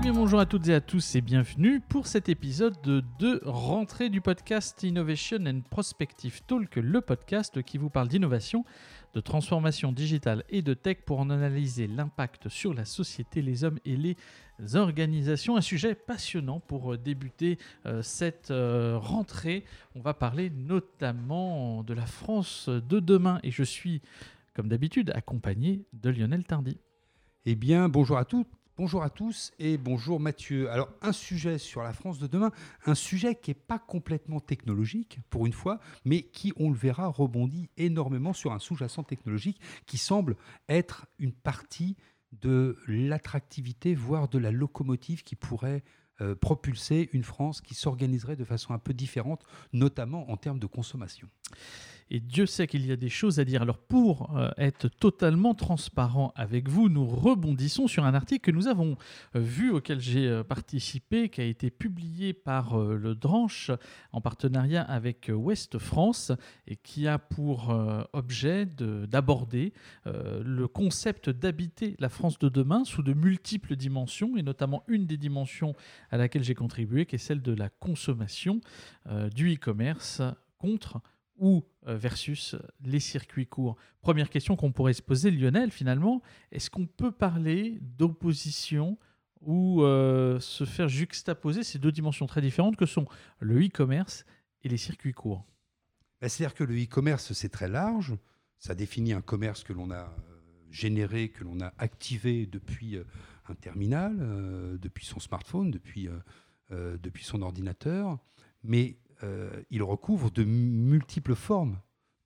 Bien bonjour à toutes et à tous et bienvenue pour cet épisode de, de rentrée du podcast Innovation and Prospective Talk, le podcast qui vous parle d'innovation, de transformation digitale et de tech pour en analyser l'impact sur la société, les hommes et les organisations. Un sujet passionnant pour euh, débuter euh, cette euh, rentrée. On va parler notamment de la France de demain et je suis comme d'habitude accompagné de Lionel Tardy. Eh bien, bonjour à toutes. Bonjour à tous et bonjour Mathieu. Alors un sujet sur la France de demain, un sujet qui n'est pas complètement technologique pour une fois, mais qui, on le verra, rebondit énormément sur un sous-jacent technologique qui semble être une partie de l'attractivité, voire de la locomotive qui pourrait euh, propulser une France qui s'organiserait de façon un peu différente, notamment en termes de consommation et Dieu sait qu'il y a des choses à dire. Alors pour euh, être totalement transparent avec vous, nous rebondissons sur un article que nous avons euh, vu, auquel j'ai euh, participé, qui a été publié par le Dranche en partenariat avec Ouest France et qui a pour objet d'aborder le concept d'habiter la France de demain sous de multiples dimensions et notamment une des dimensions à laquelle j'ai contribué qui est celle de la consommation du e-commerce contre ou versus les circuits courts. Première question qu'on pourrait se poser, Lionel, finalement, est-ce qu'on peut parler d'opposition ou euh, se faire juxtaposer? Ces deux dimensions très différentes que sont le e-commerce et les circuits courts bah, C'est-à-dire que le e-commerce, c'est très large. Ça définit un commerce que l'on a euh, généré, que l'on a activé depuis un terminal, depuis son smartphone, depuis, depuis son ordinateur. Mais euh, il recouvre de multiples formes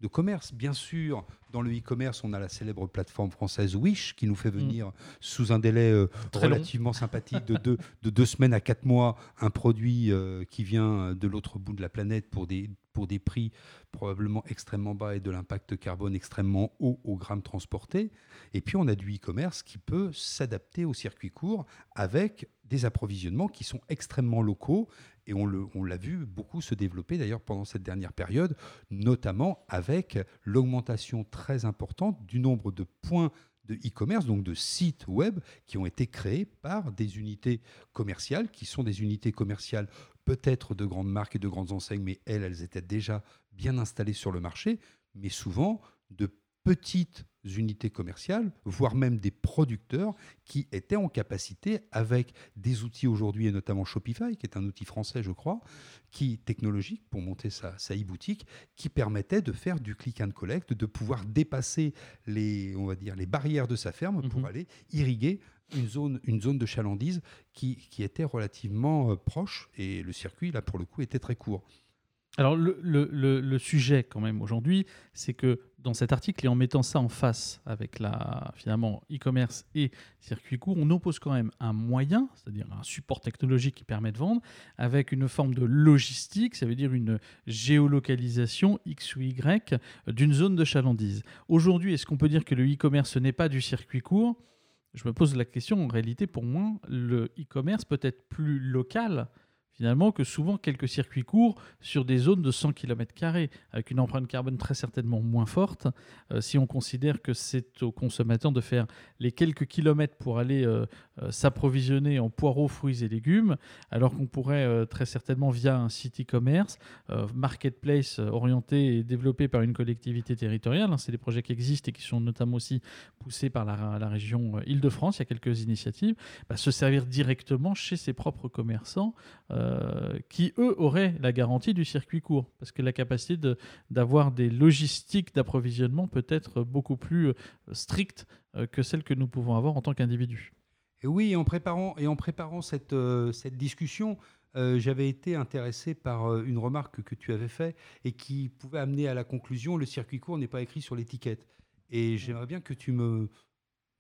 de commerce. Bien sûr, dans le e-commerce, on a la célèbre plateforme française Wish qui nous fait mm. venir sous un délai euh, relativement sympathique de deux, de deux, semaines à quatre mois un produit euh, qui vient de l'autre bout de la planète pour des, pour des prix probablement extrêmement bas et de l'impact carbone extrêmement haut au gramme transporté. Et puis on a du e-commerce qui peut s'adapter au circuit court avec des approvisionnements qui sont extrêmement locaux et on l'a vu beaucoup se développer d'ailleurs pendant cette dernière période, notamment avec l'augmentation très importante du nombre de points de e-commerce, donc de sites web qui ont été créés par des unités commerciales, qui sont des unités commerciales peut-être de grandes marques et de grandes enseignes, mais elles, elles étaient déjà bien installées sur le marché, mais souvent de petites unités commerciales, voire même des producteurs qui étaient en capacité, avec des outils aujourd'hui, et notamment Shopify, qui est un outil français, je crois, qui technologique pour monter sa, sa e-boutique, qui permettait de faire du click and collect, de pouvoir dépasser les, on va dire, les barrières de sa ferme pour mhm. aller irriguer une zone, une zone de chalandise qui, qui était relativement euh, proche et le circuit, là, pour le coup, était très court. Alors le, sujet quand même aujourd'hui, c'est que dans cet article et en mettant ça en face avec la finalement e-commerce et circuit court, on oppose quand même un moyen, c'est-à-dire un support technologique qui permet de vendre, avec une forme de logistique, ça veut dire une géolocalisation X ou Y d'une zone de chalandise. Aujourd'hui, est-ce qu'on peut dire que le e-commerce n'est pas du circuit court? Je me pose la question, en réalité pour moi, le e-commerce peut être plus local finalement que souvent quelques circuits courts sur des zones de 100 km, avec une empreinte carbone très certainement moins forte. Euh, si on considère que c'est aux consommateurs de faire les quelques kilomètres pour aller euh, euh, s'approvisionner en poireaux, fruits et légumes, alors qu'on pourrait très certainement via un site e-commerce, marketplace orienté et développé par une collectivité territoriale, hein, c'est des projets qui existent et qui sont notamment aussi poussés par la, région Île-de-France, il y a quelques initiatives, bah, se servir directement chez ses propres commerçants. Euh, qui, eux, auraient la garantie du circuit court, parce que la capacité d'avoir des logistiques d'approvisionnement peut être beaucoup plus euh, stricte euh, que celle que nous pouvons avoir en tant qu'individu. Et oui, en préparant, et en préparant cette, cette discussion, j'avais été intéressé par une remarque que tu avais faite et qui pouvait amener à la conclusion le circuit court n'est pas écrit sur l'étiquette. Et j'aimerais bien que tu me,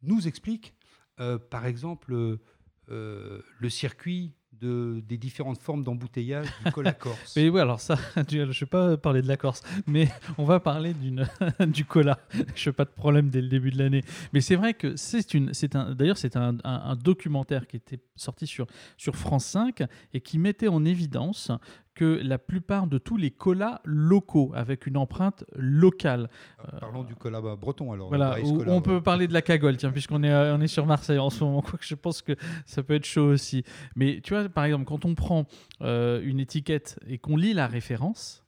nous expliques, par exemple, le circuit des différentes formes d'embouteillage du cola corse. mais oui, alors ça, je ne vais pas parler de la Corse, mais on va parler du cola. Je n'ai pas de problème dès le début de l'année. Mais c'est vrai que c'est une, c'est un, d'ailleurs c'est un, documentaire qui était sorti sur, sur France 5 et qui mettait en évidence que la plupart de tous les colas locaux, avec une empreinte locale. Ah, parlons du cola breton alors. Voilà, on peut parler de la cagole, tiens, puisqu'on est, on est sur Marseille en ce moment, je pense que ça peut être chaud aussi. Mais tu vois, par exemple, quand on prend une étiquette et qu'on lit la référence,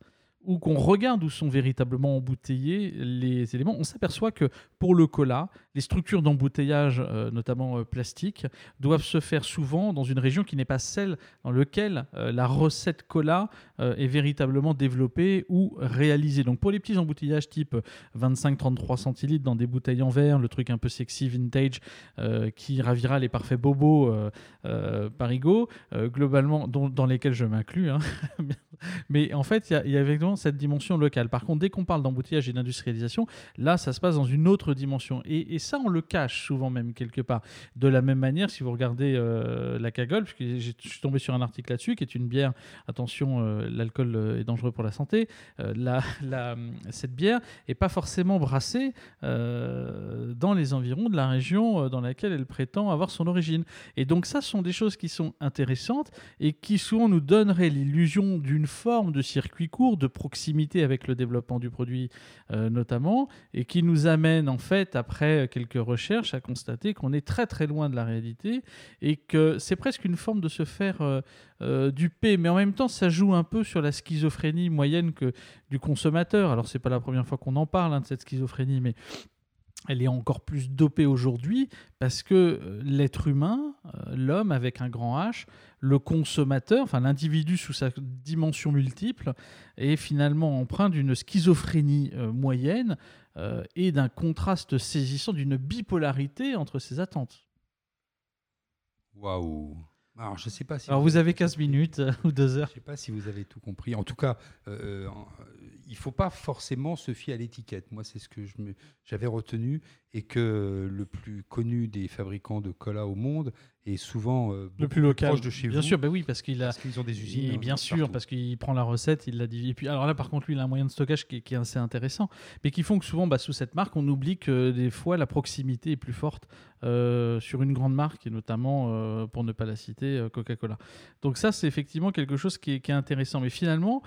ou qu'on regarde où sont véritablement embouteillés les éléments, on s'aperçoit que pour le cola, les structures d'embouteillage, euh, notamment euh, plastique, doivent se faire souvent dans une région qui n'est pas celle dans laquelle euh, la recette cola est véritablement développée ou réalisée. Donc pour les petits embouteillages type 25-33 centilitres dans des bouteilles en verre, le truc un peu sexy vintage qui ravira les parfaits bobos parigo, globalement, dans lesquels je m'inclus, hein, mais en fait, il y, y, a effectivement cette dimension locale. Par contre, dès qu'on parle d'embouteillage et d'industrialisation, là, ça se passe dans une autre dimension. Et, ça, on le cache souvent même quelque part. De la même manière, si vous regardez euh, la cagole, puisque je suis tombé sur un article là-dessus, qui est une bière, attention, euh, l'alcool euh, est dangereux pour la santé, cette bière n'est pas forcément brassée dans les environs de la région dans laquelle elle prétend avoir son origine. Et donc ça, ce sont des choses qui sont intéressantes et qui souvent nous donneraient l'illusion d'une forme de circuit court, de proximité avec le développement du produit notamment, et qui nous amène en fait, après quelques recherches, à constater qu'on est très très loin de la réalité et que c'est presque une forme de se faire euh, euh. Mais en même temps, ça joue un peu sur la schizophrénie moyenne que du consommateur. Alors, c'est pas la première fois qu'on en parle hein, de cette schizophrénie, mais elle est encore plus dopée aujourd'hui parce que euh, l'être humain, l'homme avec un grand H, le consommateur, enfin l'individu sous sa dimension multiple, est finalement empreint d'une schizophrénie moyenne euh, et d'un contraste saisissant, d'une bipolarité entre ses attentes. Waouh alors, je sais pas si Alors, vous, avez 15 minutes euh, ou 2 heures. Je ne sais pas si vous avez tout compris. En tout cas, euh, il ne faut pas forcément se fier à l'étiquette. Moi, c'est ce que j'avais retenu et que le plus connu des fabricants de cola au monde est souvent euh, le plus local proche de chez bien vous. sûr, bah oui, parce qu'il a, parce qu'ils ont des usines. Et bien sûr, parce qu'il prend la recette, il la divise. Et puis, alors là, par contre, lui, il a un moyen de stockage qui, est assez intéressant, mais qui font que souvent, bah, sous cette marque, on oublie que des fois, la proximité est plus forte euh, sur une grande marque, et notamment, euh, pour ne pas la citer, Coca-Cola. Donc ça, c'est effectivement quelque chose qui est, qui est intéressant. Mais finalement,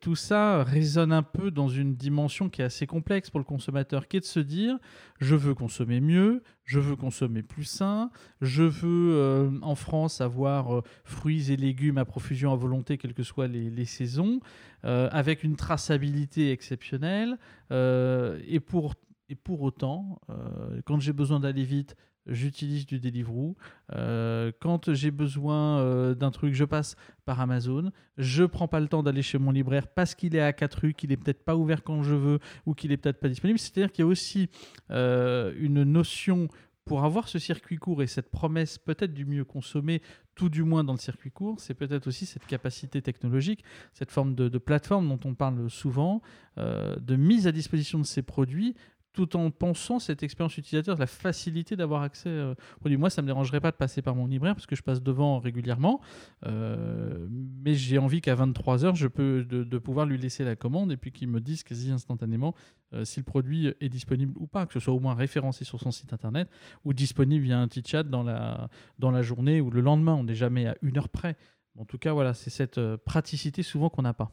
tout ça résonne un peu dans une dimension qui est assez complexe pour le consommateur, qui est de se dire je veux consommer mieux, je veux consommer plus sain, je veux euh, en France avoir euh, fruits et légumes à profusion à volonté, quelles que soient les, saisons, euh, avec une traçabilité exceptionnelle. et, pour, et pour autant, quand j'ai besoin d'aller vite, j'utilise du Deliveroo. Euh, quand j'ai besoin euh, d'un truc, je passe par Amazon. Je prends pas le temps d'aller chez mon libraire parce qu'il est à 4 rues, qu'il est peut-être pas ouvert quand je veux ou qu'il est peut-être pas disponible. C'est-à-dire qu'il y a aussi euh, une notion pour avoir ce circuit court et cette promesse peut-être du mieux consommer, tout du moins dans le circuit court, c'est peut-être aussi cette capacité technologique, cette forme de, plateforme dont on parle souvent, de mise à disposition de ces produits tout en pensant cette expérience utilisateur, la facilité d'avoir accès euh, produit. Moi, ça ne me dérangerait pas de passer par mon libraire parce que je passe devant régulièrement, euh, mais j'ai envie qu'à 23h, je peux de, pouvoir lui laisser la commande et puis qu'il me dise quasi instantanément euh, si le produit est disponible ou pas, que ce soit au moins référencé sur son site internet ou disponible via un petit chat dans la, dans la journée ou le lendemain. On n'est jamais à une heure près. En tout cas, voilà, c'est cette praticité souvent qu'on n'a pas.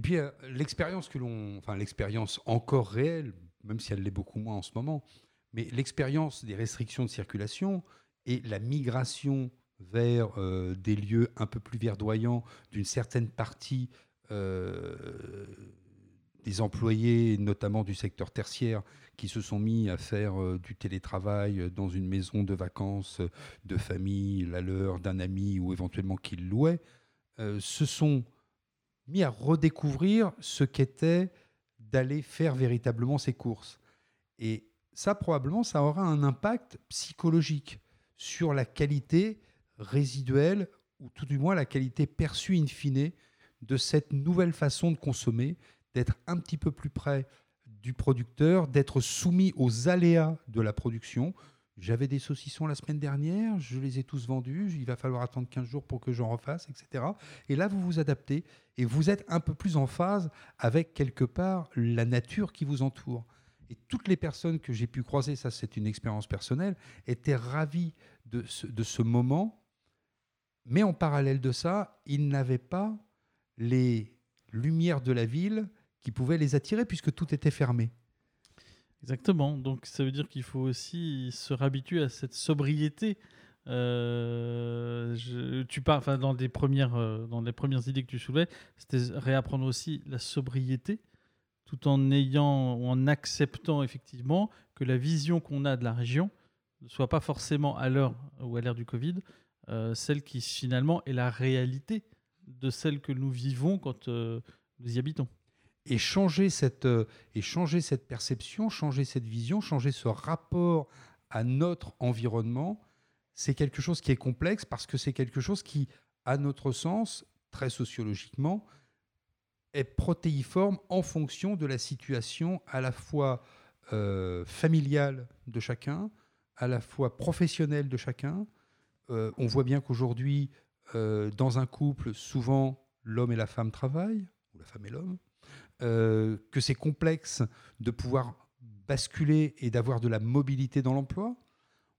Et puis euh, l'expérience que l'on, enfin l'expérience encore réelle, même si elle l'est beaucoup moins en ce moment, mais l'expérience des restrictions de circulation et la migration vers euh, des lieux un peu plus verdoyants d'une certaine partie euh, des employés, notamment du secteur tertiaire, qui se sont mis à faire du télétravail dans une maison de vacances de famille, la leur, d'un ami ou éventuellement qu'ils louaient, ce sont mis à redécouvrir ce qu'était d'aller faire véritablement ses courses. Et ça, probablement, ça aura un impact psychologique sur la qualité résiduelle, ou tout du moins la qualité perçue in fine de cette nouvelle façon de consommer, d'être un petit peu plus près du producteur, d'être soumis aux aléas de la production, j'avais des saucissons la semaine dernière, je les ai tous vendus, il va falloir attendre 15 jours pour que j'en refasse, etc. Et là, vous vous adaptez et vous êtes un peu plus en phase avec quelque part la nature qui vous entoure. Et toutes les personnes que j'ai pu croiser, ça c'est une expérience personnelle, étaient ravies de ce, de ce moment Mais en parallèle de ça, ils n'avaient pas les lumières de la ville qui pouvaient les attirer puisque tout était fermé. Exactement. Donc ça veut dire qu'il faut aussi se réhabituer à cette sobriété. Euh, tu parles, enfin, dans, des premières, euh, dans les premières idées que tu soulevais, c'était réapprendre aussi la sobriété, tout en ayant, en acceptant effectivement que la vision qu'on a de la région ne soit pas forcément à l'heure ou à l'ère du Covid, euh, celle qui finalement est la réalité de celle que nous vivons quand nous y habitons et changer cette, euh, et changer cette perception, changer cette vision, changer ce rapport à notre environnement, c'est quelque chose qui est complexe parce que c'est quelque chose qui, à notre sens, très sociologiquement, est protéiforme en fonction de la situation à la fois euh, familiale de chacun, à la fois professionnelle de chacun. Euh, on voit bien qu'aujourd'hui, dans un couple, souvent l'homme et la femme travaillent, ou la femme et l'homme. Euh, que c'est complexe de pouvoir basculer et d'avoir de la mobilité dans l'emploi.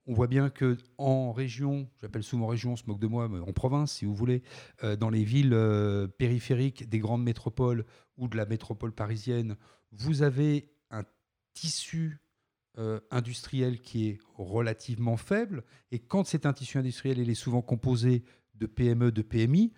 On voit bien que en région, j'appelle souvent région, on se moque de moi, mais en province, si vous voulez, euh, dans les villes euh, périphériques des grandes métropoles ou de la métropole parisienne, vous avez un tissu industriel qui est relativement faible. Et quand c'est un tissu industriel, il est souvent composé de PME, de PMI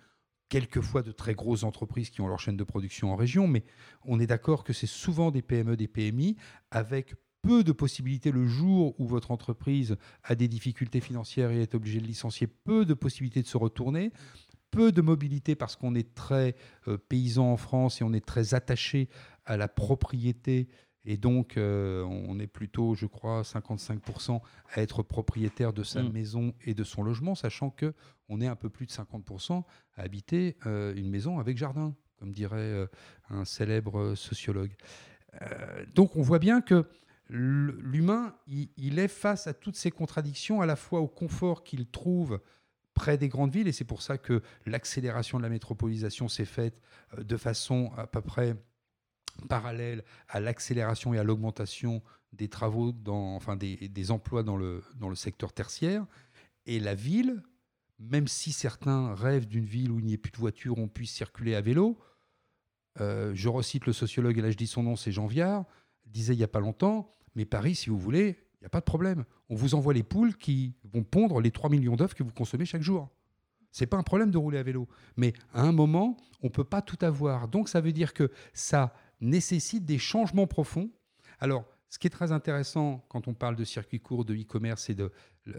quelquefois de très grosses entreprises qui ont leur chaîne de production en région, mais on est d'accord que c'est souvent des PME, des PMI, avec peu de possibilités le jour où votre entreprise a des difficultés financières et est obligée de licencier, peu de possibilités de se retourner, peu de mobilité parce qu'on est très euh, paysan en France et on est très attaché à la propriété et donc, euh, on est plutôt, je crois, 55% à être propriétaire de sa mm. maison et de son logement, sachant que on est un peu plus de 50% à habiter euh, une maison avec jardin, comme dirait euh, un célèbre sociologue. donc, on voit bien que l'humain, il, est face à toutes ces contradictions, à la fois au confort qu'il trouve près des grandes villes, et c'est pour ça que l'accélération de la métropolisation s'est faite de façon à peu près parallèle à l'accélération et à l'augmentation des travaux, dans, enfin des, emplois dans le, dans le secteur tertiaire. Et la ville, même si certains rêvent d'une ville où il n'y ait plus de voitures, on puisse circuler à vélo, euh, je recite le sociologue, et là je dis son nom, c'est Jean Viard, disait il n'y a pas longtemps, mais Paris, si vous voulez, il n'y a pas de problème. On vous envoie les poules qui vont pondre les 3 millions d'œufs que vous consommez chaque jour. C'est pas un problème de rouler à vélo. Mais à un moment, on ne peut pas tout avoir. Donc ça veut dire que ça nécessite des changements profonds. Alors, ce qui est très intéressant quand on parle de circuits courts, de e-commerce et de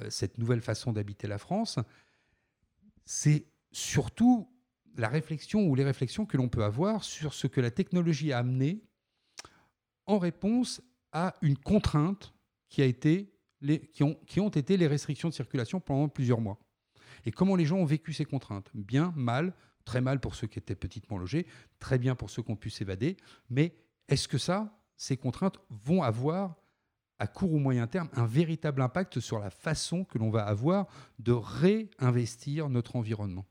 cette nouvelle façon d'habiter la France, c'est surtout la réflexion ou les réflexions que l'on peut avoir sur ce que la technologie a amené en réponse à une contrainte qui, a été qui, ont, qui ont été les restrictions de circulation pendant plusieurs mois. Et comment les gens ont vécu ces contraintes? Bien, mal, Très mal pour ceux qui étaient petitement logés, très bien pour ceux qui ont pu s'évader. Mais est-ce que ça, ces contraintes vont avoir à court ou moyen terme un véritable impact sur la façon que l'on va avoir de réinvestir notre environnement?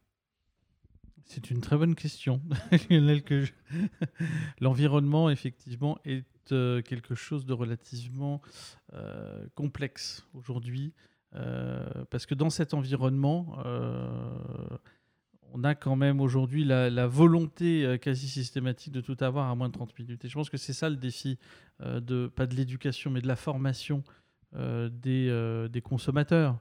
C'est une très bonne question. L'environnement, effectivement, est euh, quelque chose de relativement euh, complexe aujourd'hui. Euh, parce que dans cet environnement, on a quand même aujourd'hui la, volonté euh, quasi systématique de tout avoir à moins de 30 minutes. Et je pense que c'est ça le défi, euh, de, pas de l'éducation, mais de la formation euh, des, consommateurs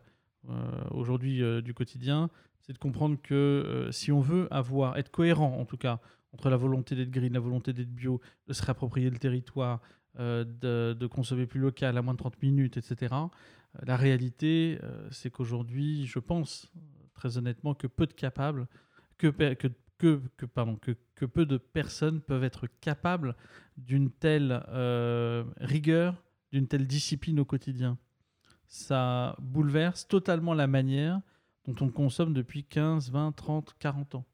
aujourd'hui du quotidien. C'est de comprendre que si on veut avoir, être cohérent en tout cas, entre la volonté d'être green, la volonté d'être bio, de se réapproprier le territoire, de, de, consommer plus local à moins de 30 minutes, etc. la réalité, c'est qu'aujourd'hui, je pense très honnêtement que peu de capables que, peu de personnes peuvent être capables d'une telle euh, rigueur, d'une telle discipline au quotidien. Ça bouleverse totalement la manière dont on consomme depuis 15, 20, 30, 40 ans.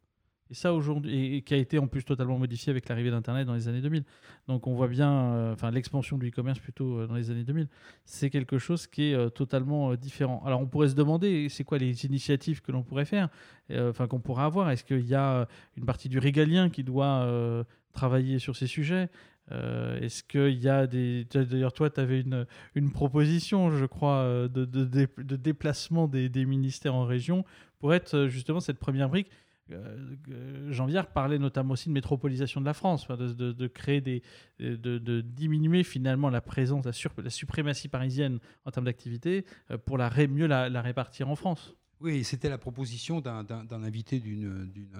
Et ça aujourd'hui, et, qui a été en plus totalement modifié avec l'arrivée d'Internet dans les années 2000. Donc on voit bien, euh, enfin l'expansion du e-commerce plutôt euh, dans les années 2000, c'est quelque chose qui est euh, totalement différent. Alors on pourrait se demander, c'est quoi les initiatives que l'on pourrait faire, enfin qu'on pourrait avoir? Est-ce qu'il y a une partie du régalien qui doit travailler sur ces sujets? Est-ce qu'il y a des... D'ailleurs, toi, tu avais une, une, proposition, je crois, de, de, déplacement des, ministères en région pour être justement cette première brique. Jean Viard parlait notamment aussi de métropolisation de la France, de, créer des, de, diminuer finalement la présence, la, suprématie parisienne en termes d'activité pour mieux la répartir en France. Oui, c'était la proposition d'un invité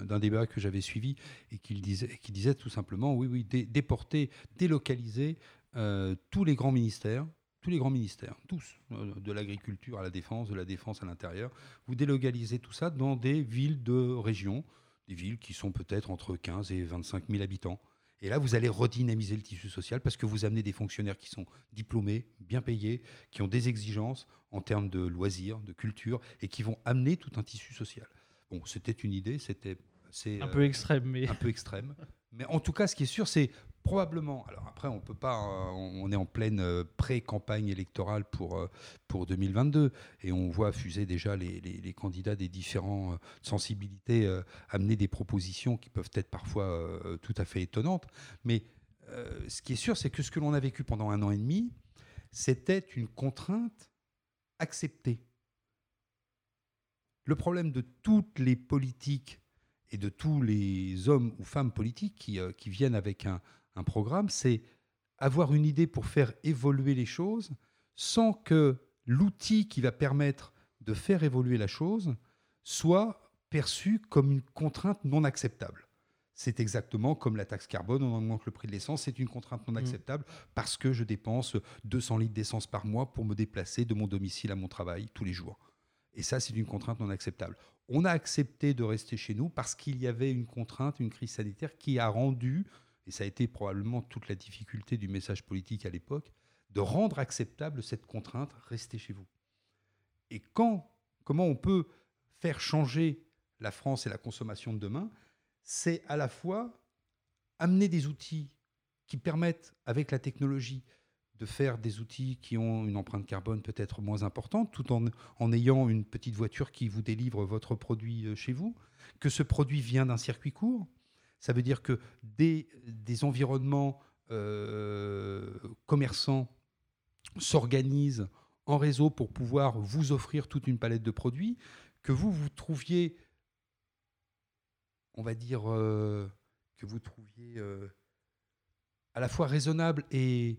d'un débat que j'avais suivi et qui disait, tout simplement, oui, oui, déporter, délocaliser euh, tous les grands ministères, tous les grands ministères, tous, euh, de l'agriculture à la défense, de la défense à l'intérieur, vous délocalisez tout ça dans des villes de région, des villes qui sont peut-être entre 15 et 25 000 habitants. Et là, vous allez redynamiser le tissu social parce que vous amenez des fonctionnaires qui sont diplômés, bien payés, qui ont des exigences en termes de loisirs, de culture, et qui vont amener tout un tissu social. Bon, c'était une idée, c'était un peu extrême, mais un peu extrême. Mais en tout cas, ce qui est sûr, c'est probablement. Alors après, on peut pas. Euh, on est en pleine euh, pré-campagne électorale pour euh, pour 2022 et on voit fuser déjà les, les, candidats des différentes sensibilités amener des propositions qui peuvent être parfois tout à fait étonnantes. Mais ce qui est sûr, c'est que ce que l'on a vécu pendant un an et demi, c'était une contrainte acceptée. Le problème de toutes les politiques et de tous les hommes ou femmes politiques qui, qui viennent avec un, un programme, c'est avoir une idée pour faire évoluer les choses sans que l'outil qui va permettre de faire évoluer la chose soit perçu comme une contrainte non acceptable. C'est exactement comme la taxe carbone, on augmente le prix de l'essence, c'est une contrainte non mmh. acceptable parce que je dépense 200 litres d'essence par mois pour me déplacer de mon domicile à mon travail tous les jours. Et ça, c'est une contrainte non acceptable. On a accepté de rester chez nous parce qu'il y avait une contrainte, une crise sanitaire qui a rendu et ça a été probablement toute la difficulté du message politique à l'époque, de rendre acceptable cette contrainte, restez chez vous. Et quand, comment on peut faire changer la France et la consommation de demain, c'est à la fois amener des outils qui permettent, avec la technologie, de faire des outils qui ont une empreinte carbone peut-être moins importante, tout en, en ayant une petite voiture qui vous délivre votre produit euh, chez vous, que ce produit vient d'un circuit court, ça veut dire que des, des environnements euh, commerçants s'organisent en réseau pour pouvoir vous offrir toute une palette de produits, que vous, vous trouviez, on va dire, euh, que vous trouviez euh, à la fois raisonnable et...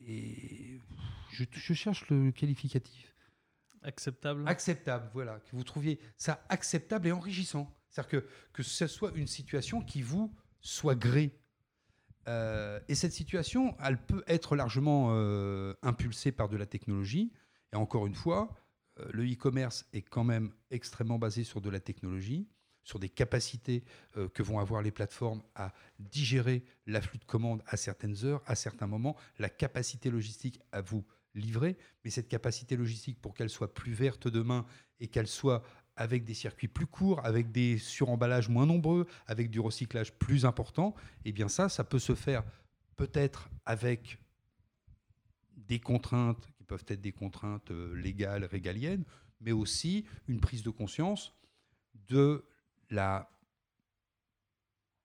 et je, je cherche le qualificatif. Acceptable. Acceptable, voilà. Que vous trouviez ça acceptable et enrichissant. C'est-à-dire que, que ce soit une situation qui vous soit gré. Euh, et cette situation, elle peut être largement euh, impulsée par de la technologie. Et encore une fois, euh, le e-commerce est quand même extrêmement basé sur de la technologie, sur des capacités que vont avoir les plateformes à digérer l'afflux de commandes à certaines heures, à certains moments, la capacité logistique à vous livrer. Mais cette capacité logistique, pour qu'elle soit plus verte demain et qu'elle soit avec des circuits plus courts, avec des suremballages moins nombreux, avec du recyclage plus important, eh bien ça, ça peut se faire peut-être avec des contraintes qui peuvent être des contraintes euh, légales, régaliennes, mais aussi une prise de conscience de la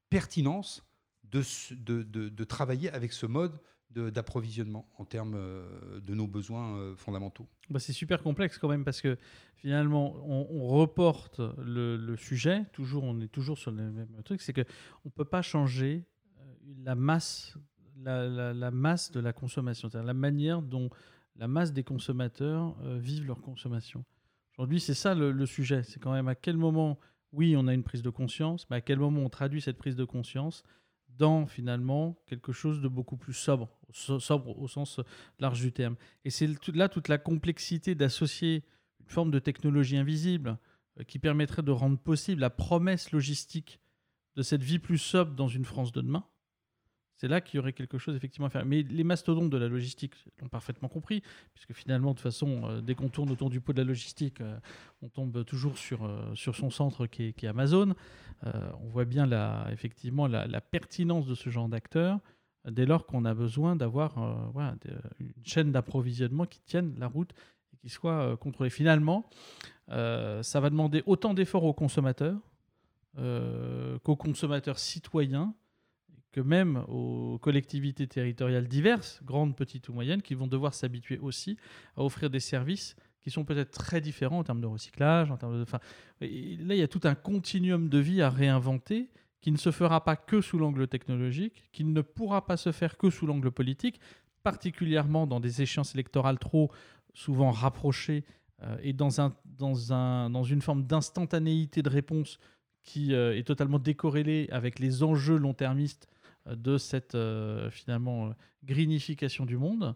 pertinence de, de, de travailler avec ce mode d'approvisionnement en termes euh, de nos besoins euh, fondamentaux bah C'est super complexe quand même parce que finalement on, reporte le, sujet, toujours, on est toujours sur le même truc, c'est qu'on ne peut pas changer euh, la masse, la, masse de la consommation, c'est-à-dire la manière dont la masse des consommateurs vivent leur consommation. Aujourd'hui, c'est ça le sujet, c'est quand même à quel moment, oui, on a une prise de conscience, mais à quel moment on traduit cette prise de conscience dans finalement quelque chose de beaucoup plus sobre, sobre au sens large du terme. Et c'est là toute la complexité d'associer une forme de technologie invisible euh, qui permettrait de rendre possible la promesse logistique de cette vie plus sobre dans une France de demain, c'est là qu'il y aurait quelque chose effectivement à faire. Mais les mastodontes de la logistique l'ont parfaitement compris, puisque finalement, de toute façon, euh, dès qu'on tourne autour du pot de la logistique, euh, on tombe toujours sur, euh, sur son centre qui est, Amazon. on voit bien effectivement la, pertinence de ce genre d'acteurs dès lors qu'on a besoin d'avoir une chaîne d'approvisionnement qui tienne la route et qui soit contrôlée. Finalement, ça va demander autant d'efforts aux consommateurs qu'aux consommateurs citoyens que même aux collectivités territoriales diverses, grandes, petites ou moyennes, qui vont devoir s'habituer aussi à offrir des services qui sont peut-être très différents en termes de recyclage, en termes de, enfin, là, il y a tout un continuum de vie à réinventer qui ne se fera pas que sous l'angle technologique, qui ne pourra pas se faire que sous l'angle politique, particulièrement dans des échéances électorales trop souvent rapprochées euh, et dans, un, dans, un, dans une forme d'instantanéité de réponse qui euh, est totalement décorrélée avec les enjeux long-termistes de cette finalement greenification du monde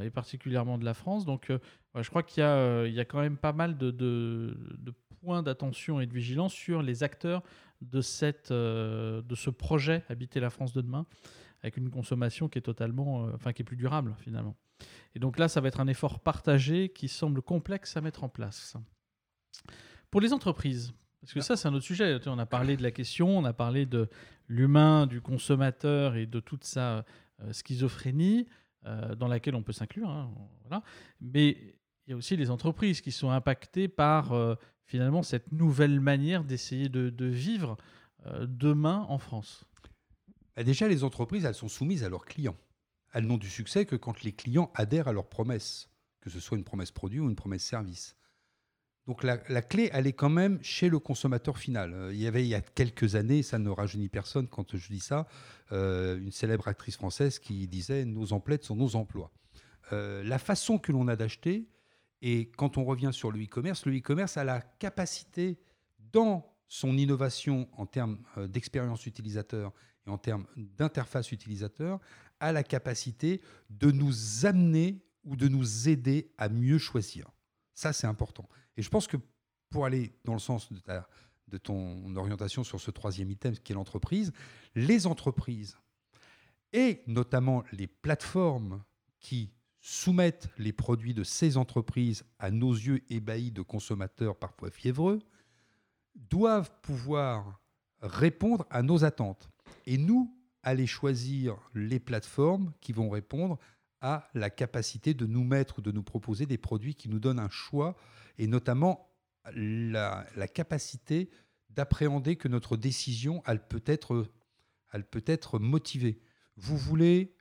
et particulièrement de la France. Donc je crois qu'il y, y, a quand même pas mal de, de, de points d'attention et de vigilance sur les acteurs de, cette, de ce projet Habiter la France de demain avec une consommation qui est totalement, enfin qui est plus durable finalement. Et donc là, ça va être un effort partagé qui semble complexe à mettre en place. Pour les entreprises, parce que ça, c'est un autre sujet. On a parlé de la question, on a parlé de l'humain, du consommateur et de toute sa euh, schizophrénie euh, dans laquelle on peut s'inclure. Hein. Mais il y a aussi les entreprises qui sont impactées par euh, finalement cette nouvelle manière d'essayer de, vivre demain en France. Bah, déjà, les entreprises, elles sont soumises à leurs clients elles n'ont du succès que quand les clients adhèrent à leurs promesses, que ce soit une promesse produit ou une promesse service. Donc la, clé, elle est quand même chez le consommateur final. Euh, il y avait il y a quelques années, ça ne rajeunit personne quand je dis ça, euh, une célèbre actrice française qui disait Nos emplettes sont nos emplois. Euh, la façon que l'on a d'acheter, et quand on revient sur le e-commerce, le e-commerce a la capacité, dans son innovation en termes d'expérience utilisateur et en termes d'interface utilisateur, a la capacité de nous amener ou de nous aider à mieux choisir. Ça, c'est important. Et je pense que pour aller dans le sens de, ton orientation sur ce troisième item, qui est l'entreprise, les entreprises et notamment les plateformes qui soumettent les produits de ces entreprises à nos yeux ébahis de consommateurs parfois fiévreux, doivent pouvoir répondre à nos attentes. Et nous, aller choisir les plateformes qui vont répondre à la capacité de nous mettre ou de nous proposer des produits qui nous donnent un choix et notamment la, capacité d'appréhender que notre décision, elle peut, être, elle peut être motivée. Vous voulez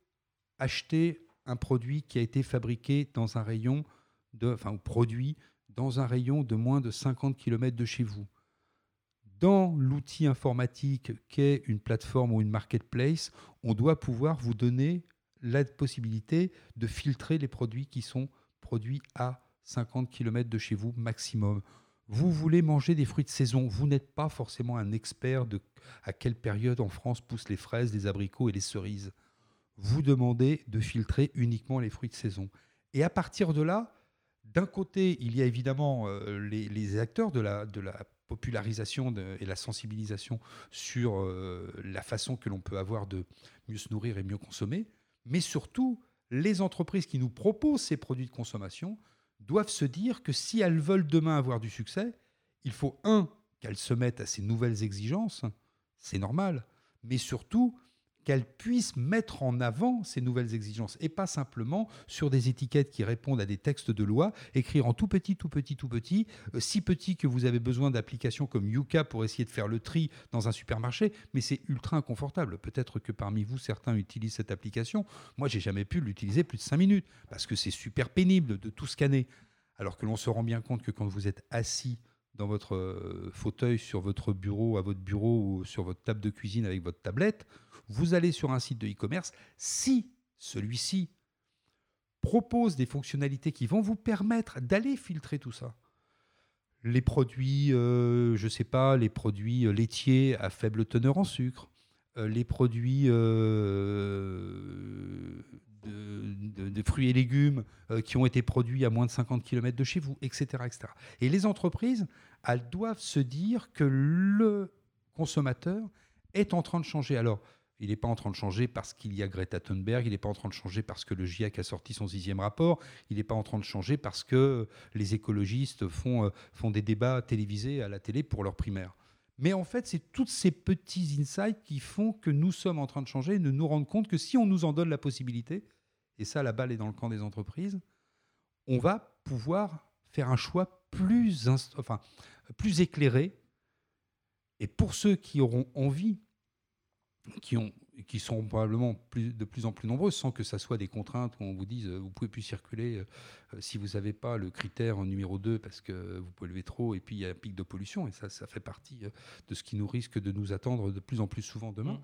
acheter un produit qui a été fabriqué dans un rayon de, enfin, produit dans un rayon de moins de 50 km de chez vous dans l'outil informatique qu'est une plateforme ou une marketplace, on doit pouvoir vous donner la possibilité de filtrer les produits qui sont produits à 50 km de chez vous maximum. Vous voulez manger des fruits de saison, vous n'êtes pas forcément un expert de à quelle période en France poussent les fraises, les abricots et les cerises. Vous demandez de filtrer uniquement les fruits de saison. Et à partir de là, d'un côté, il y a évidemment euh, les, acteurs de la, de la popularisation et la sensibilisation sur euh, la façon que l'on peut avoir de mieux se nourrir et mieux consommer, mais surtout les entreprises qui nous proposent ces produits de consommation doivent se dire que si elles veulent demain avoir du succès, il faut, un, qu'elles se mettent à ces nouvelles exigences, c'est normal, mais surtout qu'elle puisse mettre en avant ces nouvelles exigences et pas simplement sur des étiquettes qui répondent à des textes de loi, écrire en tout petit, tout petit, tout petit, euh, si petit que vous avez besoin d'applications comme Yuka pour essayer de faire le tri dans un supermarché, mais c'est ultra inconfortable. Peut-être que parmi vous, certains utilisent cette application. Moi, j'ai jamais pu l'utiliser plus de 5 minutes parce que c'est super pénible de tout scanner. Alors que l'on se rend bien compte que quand vous êtes assis dans votre euh, fauteuil, sur votre bureau, à votre bureau ou sur votre table de cuisine avec votre tablette, vous allez sur un site de e-commerce, si celui-ci propose des fonctionnalités qui vont vous permettre d'aller filtrer tout ça, les produits, euh, je ne sais pas, les produits euh, laitiers à faible teneur en sucre, euh, les produits de, fruits et légumes qui ont été produits à moins de 50 km de chez vous, etc., etc. Et les entreprises, elles doivent se dire que le consommateur est en train de changer. Alors, il n'est pas en train de changer parce qu'il y a Greta Thunberg, il n'est pas en train de changer parce que le GIEC a sorti son sixième rapport, il n'est pas en train de changer parce que les écologistes font, euh, font des débats télévisés à la télé pour leur primaire. Mais en fait, c'est tous ces petits insights qui font que nous sommes en train de changer et de nous rendre compte que si on nous en donne la possibilité, et ça, la balle est dans le camp des entreprises, on va pouvoir faire un choix plus, éclairé. Et pour ceux qui auront envie qui ont, qui seront probablement plus, de plus en plus nombreuses, sans que ça soit des contraintes où on vous dise vous pouvez plus circuler euh, si vous n'avez pas le critère numéro 2 parce que vous polluez trop et puis il y a un pic de pollution et ça, ça fait partie euh, de ce qui nous risque de nous attendre de plus en plus souvent demain. Mmh.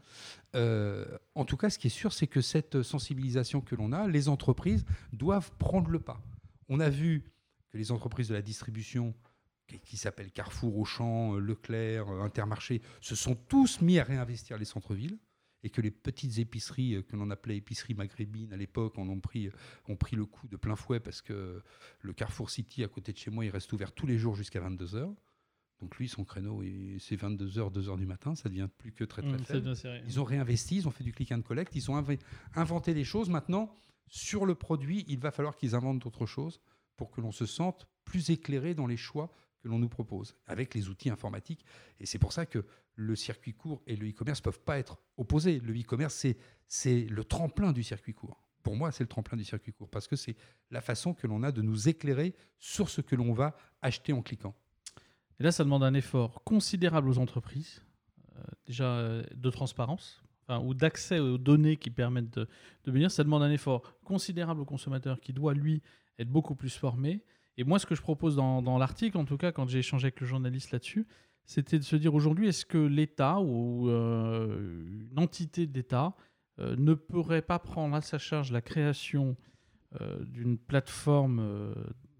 Euh, en tout cas, ce qui est sûr, c'est que cette sensibilisation que l'on a, les entreprises doivent prendre le pas. On a vu que les entreprises de la distribution qui s'appellent Carrefour, Auchan, Leclerc, Intermarché, se sont tous mis à réinvestir les centres-villes et que les petites épiceries euh, que l'on appelait épiceries maghrébines à l'époque ont pris, ont pris le coup de plein fouet parce que le Carrefour City à côté de chez moi, il reste ouvert tous les jours jusqu'à 22h. Donc lui, son créneau, c'est 22h, 2h du matin, ça devient plus que très très mmh, faible. Ils ont réinvesti, ils ont fait du click and collect, ils ont inventé des choses. Maintenant, sur le produit, il va falloir qu'ils inventent d'autres choses pour que l'on se sente plus éclairé dans les choix l'on nous propose, avec les outils informatiques. Et c'est pour ça que le circuit court et le e-commerce ne peuvent pas être opposés. Le e-commerce, c'est le tremplin du circuit court. Pour moi, c'est le tremplin du circuit court, parce que c'est la façon que l'on a de nous éclairer sur ce que l'on va acheter en cliquant. Et là, ça demande un effort considérable aux entreprises, euh, déjà euh, de transparence, ou d'accès aux données qui permettent de, venir. Ça demande un effort considérable au consommateur qui doit, lui, être beaucoup plus formé. Et moi, ce que je propose dans, dans l'article, en tout cas, quand j'ai échangé avec le journaliste là-dessus, c'était de se dire aujourd'hui, est-ce que l'État ou euh, une entité d'État euh, ne pourrait pas prendre à sa charge la création euh, d'une plateforme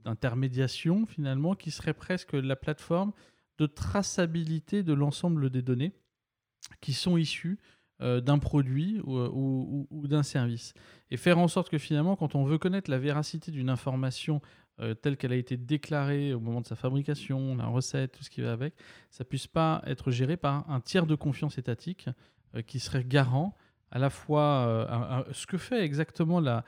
d'intermédiation, finalement, qui serait presque la plateforme de traçabilité de l'ensemble des données qui sont issues d'un produit ou, ou d'un service. Et faire en sorte que finalement, quand on veut connaître la véracité d'une information euh, telle qu'elle a été déclarée au moment de sa fabrication, la recette, tout ce qui va avec, ça puisse pas être géré par un tiers de confiance étatique euh, qui serait garant à la fois euh, ce que fait exactement la,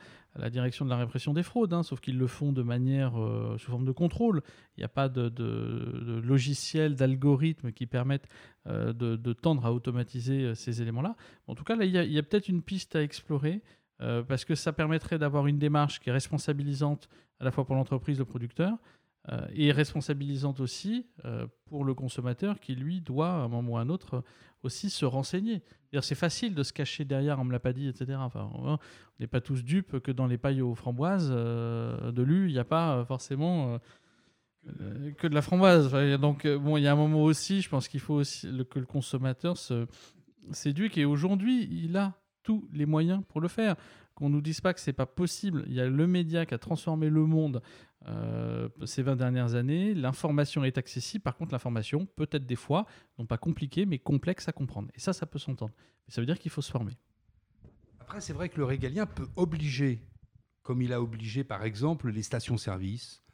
direction de la répression des fraudes, hein, sauf qu'ils le font de manière sous forme de contrôle. Il n'y a pas de, de, logiciel, d'algorithme qui permettent de, tendre à automatiser ces éléments-là. En tout cas, là, il y a, peut-être une piste à explorer. parce que ça permettrait d'avoir une démarche qui est responsabilisante à la fois pour l'entreprise, le producteur, euh, et responsabilisante aussi euh, pour le consommateur qui, lui, doit, à un moment ou à un autre, aussi se renseigner. C'est facile de se cacher derrière, on ne me l'a pas dit, etc. Enfin, on n'est pas tous dupes que dans les pailles aux framboises euh, de l'U, il n'y a pas forcément que de la framboise. donc, bon, il y a un moment aussi, je pense qu'il faut aussi que le consommateur s'éduque. Et aujourd'hui, il a tous les moyens pour le faire qu'on nous dise pas que c'est pas possible. Il y a le média qui a transformé le monde euh, ces 20 dernières années. L'information est accessible. Par contre, l'information peut être des fois, non pas compliquée, mais complexe à comprendre. Et ça, ça peut s'entendre. Mais ça veut dire qu'il faut se former. Après, c'est vrai que le régalien peut obliger, comme il a obligé par exemple les stations-service,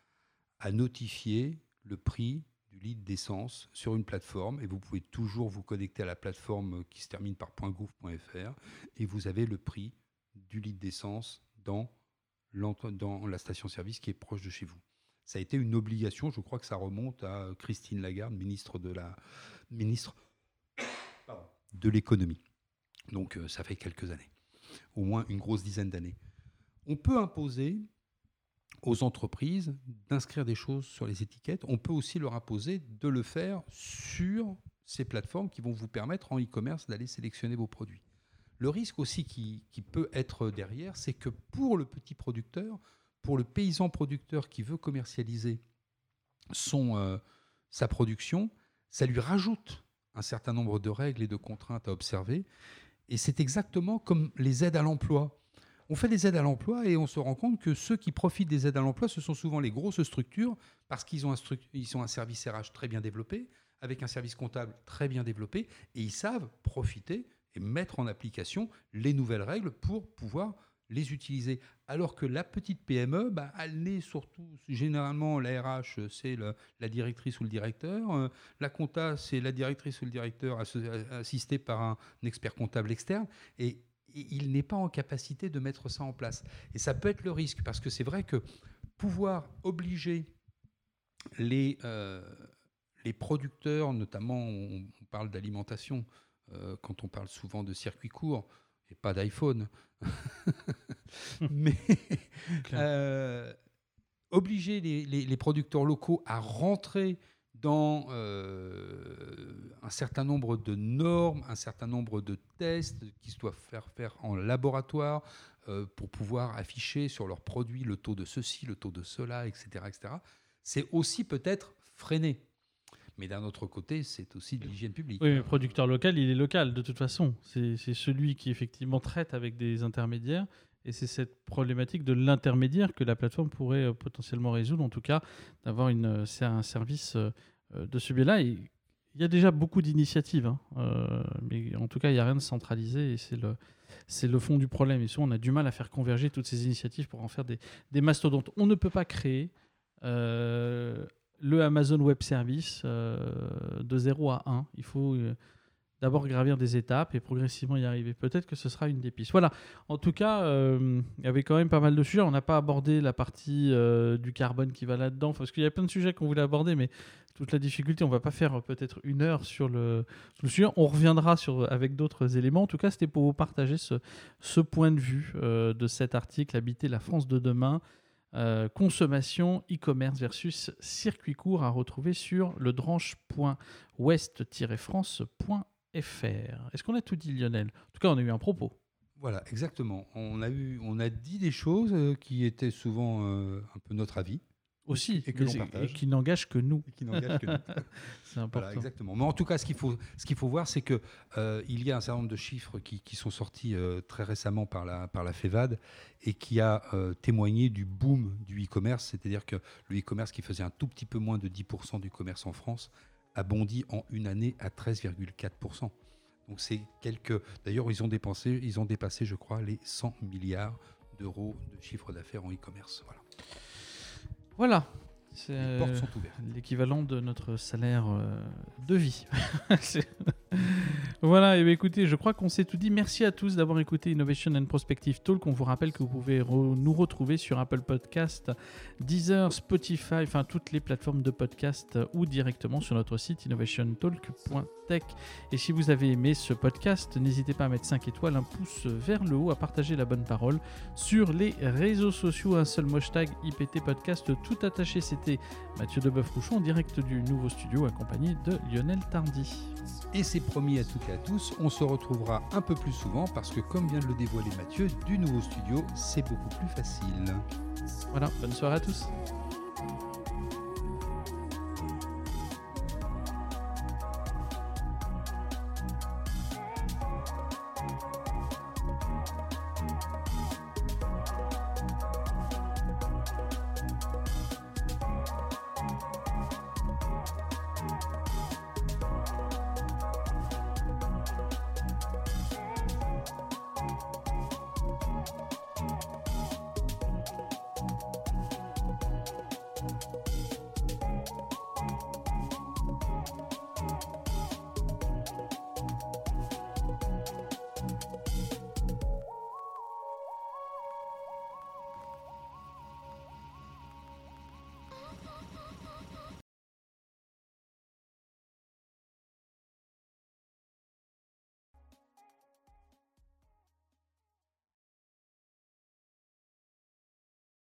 à notifier le prix du litre d'essence sur une plateforme et vous pouvez toujours vous connecter à la plateforme qui se termine par .gouv.fr et vous avez le prix du litre d'essence dans, dans la station-service qui est proche de chez vous. Ça a été une obligation, je crois que ça remonte à Christine Lagarde, ministre de la ministre de l'économie. Donc euh, ça fait quelques années, au moins une grosse dizaine d'années. On peut imposer aux entreprises d'inscrire des choses sur les étiquettes. On peut aussi leur imposer de le faire sur ces plateformes qui vont vous permettre en e-commerce d'aller sélectionner vos produits. Le risque aussi qui, peut être derrière, c'est que pour le petit producteur, pour le paysan producteur qui veut commercialiser son, euh, sa production, ça lui rajoute un certain nombre de règles et de contraintes à observer. Et c'est exactement comme les aides à l'emploi. On fait des aides à l'emploi et on se rend compte que ceux qui profitent des aides à l'emploi, ce sont souvent les grosses structures parce qu'ils ont, un, ont un service RH très bien développé, avec un service comptable très bien développé, et ils savent profiter et mettre en application les nouvelles règles pour pouvoir les utiliser. Alors que la petite PME, bah, elle n'est surtout, généralement, la RH, c'est la directrice ou le directeur. Euh, la compta, c'est la directrice ou le directeur assisté par un, expert comptable externe. Et, il n'est pas en capacité de mettre ça en place. Et ça peut être le risque, parce que c'est vrai que pouvoir obliger les, euh, les producteurs, notamment, on parle d'alimentation, euh, quand on parle souvent de circuit court et pas d'iPhone. Mais euh, obliger les, producteurs locaux à rentrer dans un certain nombre de normes, un certain nombre de tests qui se doivent faire faire en laboratoire pour pouvoir afficher sur leurs produits le taux de ceci, le taux de cela, etc. etc. C'est aussi peut-être freiné. Mais d'un autre côté, c'est aussi de l'hygiène publique. Oui, le producteur local, il est local de toute façon. C'est celui qui effectivement traite avec des intermédiaires. Et c'est cette problématique de l'intermédiaire que la plateforme pourrait euh, potentiellement résoudre, en tout cas d'avoir euh, un service euh, de ce biais-là. Il y a déjà beaucoup d'initiatives, hein, mais en tout cas, il n'y a rien de centralisé et c'est le, fond du problème. Et souvent, on a du mal à faire converger toutes ces initiatives pour en faire des mastodontes. On ne peut pas créer le Amazon Web Service euh, de 0 à 1. Il faut euh, d'abord gravir des étapes et progressivement y arriver. Peut-être que ce sera une des pistes. Voilà. En tout cas, euh, il y avait quand même pas mal de sujets. On n'a pas abordé la partie du carbone qui va là-dedans, parce qu'il y a plein de sujets qu'on voulait aborder, mais toute la difficulté, on va pas faire peut-être une heure sur le, sujet. On reviendra sur, avec d'autres éléments. En tout cas, c'était pour vous partager ce point de vue de cet article, Habiter la France de demain. Euh, consommation e-commerce versus circuit court à retrouver sur le dranche.west-france.fr. Est-ce qu'on a tout dit, Lionel? En tout cas, on a eu un propos. Voilà, exactement. On a, eu, on a dit des choses euh, qui étaient souvent euh, un peu notre avis aussi, et, que qui n'engage que nous. qui que nous. c'est important. exactement. Mais en tout cas, ce qu'il faut, ce qu'il faut voir, c'est que euh, il y a un certain nombre de chiffres qui, qui sont sortis euh, très récemment par la, par la FEVAD et qui a euh, témoigné du boom du e-commerce, c'est-à-dire que le e-commerce qui faisait un tout petit peu moins de 10% du commerce en France a bondi en une année à 13,4%. Donc c'est quelques. D'ailleurs, ils ont dépensé, ils ont dépassé, je crois, les 100 milliards d'euros de chiffre d'affaires en e-commerce. Voilà. Voilà. Les portes sont ouvertes. L'équivalent de notre salaire euh, de vie. Voilà, et bien écoutez, je crois qu'on s'est tout dit. Merci à tous d'avoir écouté Innovation and Prospective Talk. On vous rappelle que vous pouvez nous retrouver sur Apple Podcast, Deezer, Spotify, enfin toutes les plateformes de podcast ou directement sur notre site innovationtalk.tech. Et si vous avez aimé ce podcast, n'hésitez pas à mettre 5 étoiles, un pouce vers le haut, à partager la bonne parole sur les réseaux sociaux. Un seul hashtag IPT Podcast tout attaché. C'était Mathieu Deboeuf-Rouchon en direct du nouveau studio accompagné de Lionel Tardy. Et c'est promis à toutes et à tous, on se retrouvera un peu plus souvent parce que comme vient de le dévoiler Mathieu, du nouveau studio, c'est beaucoup plus facile. Voilà, bonne soirée à tous.